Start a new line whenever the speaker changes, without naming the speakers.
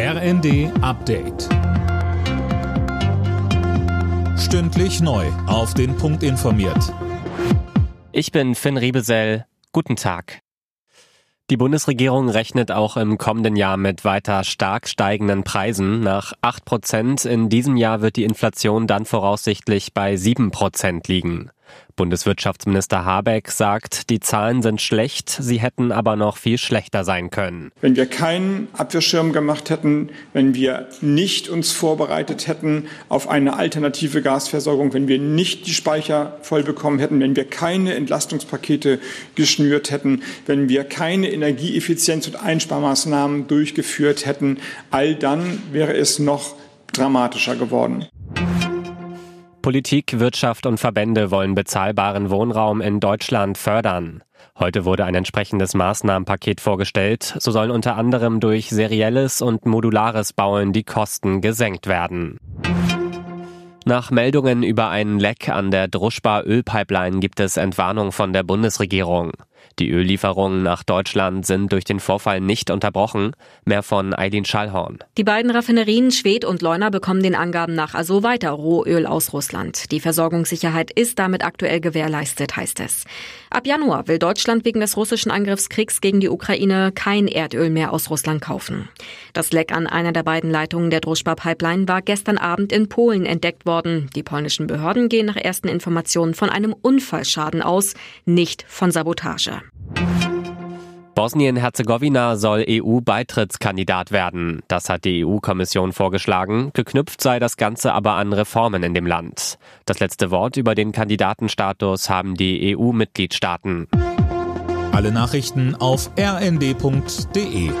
RND Update. Stündlich neu. Auf den Punkt informiert.
Ich bin Finn Riebesell. Guten Tag. Die Bundesregierung rechnet auch im kommenden Jahr mit weiter stark steigenden Preisen. Nach 8 Prozent in diesem Jahr wird die Inflation dann voraussichtlich bei 7 Prozent liegen. Bundeswirtschaftsminister Habeck sagt, die Zahlen sind schlecht, sie hätten aber noch viel schlechter sein können.
Wenn wir keinen Abwehrschirm gemacht hätten, wenn wir nicht uns vorbereitet hätten auf eine alternative Gasversorgung, wenn wir nicht die Speicher voll bekommen hätten, wenn wir keine Entlastungspakete geschnürt hätten, wenn wir keine Energieeffizienz und Einsparmaßnahmen durchgeführt hätten, all dann wäre es noch dramatischer geworden.
Politik, Wirtschaft und Verbände wollen bezahlbaren Wohnraum in Deutschland fördern. Heute wurde ein entsprechendes Maßnahmenpaket vorgestellt. So sollen unter anderem durch serielles und modulares Bauen die Kosten gesenkt werden. Nach Meldungen über einen Leck an der Druschba Ölpipeline gibt es Entwarnung von der Bundesregierung. Die Öllieferungen nach Deutschland sind durch den Vorfall nicht unterbrochen. Mehr von Eileen Schallhorn.
Die beiden Raffinerien Schwedt und Leuna bekommen den Angaben nach also weiter Rohöl aus Russland. Die Versorgungssicherheit ist damit aktuell gewährleistet, heißt es. Ab Januar will Deutschland wegen des russischen Angriffskriegs gegen die Ukraine kein Erdöl mehr aus Russland kaufen. Das Leck an einer der beiden Leitungen der Druschba-Pipeline war gestern Abend in Polen entdeckt worden. Die polnischen Behörden gehen nach ersten Informationen von einem Unfallschaden aus, nicht von Sabotage.
Bosnien-Herzegowina soll EU-Beitrittskandidat werden. Das hat die EU-Kommission vorgeschlagen. Geknüpft sei das Ganze aber an Reformen in dem Land. Das letzte Wort über den Kandidatenstatus haben die EU-Mitgliedstaaten.
Alle Nachrichten auf rnd.de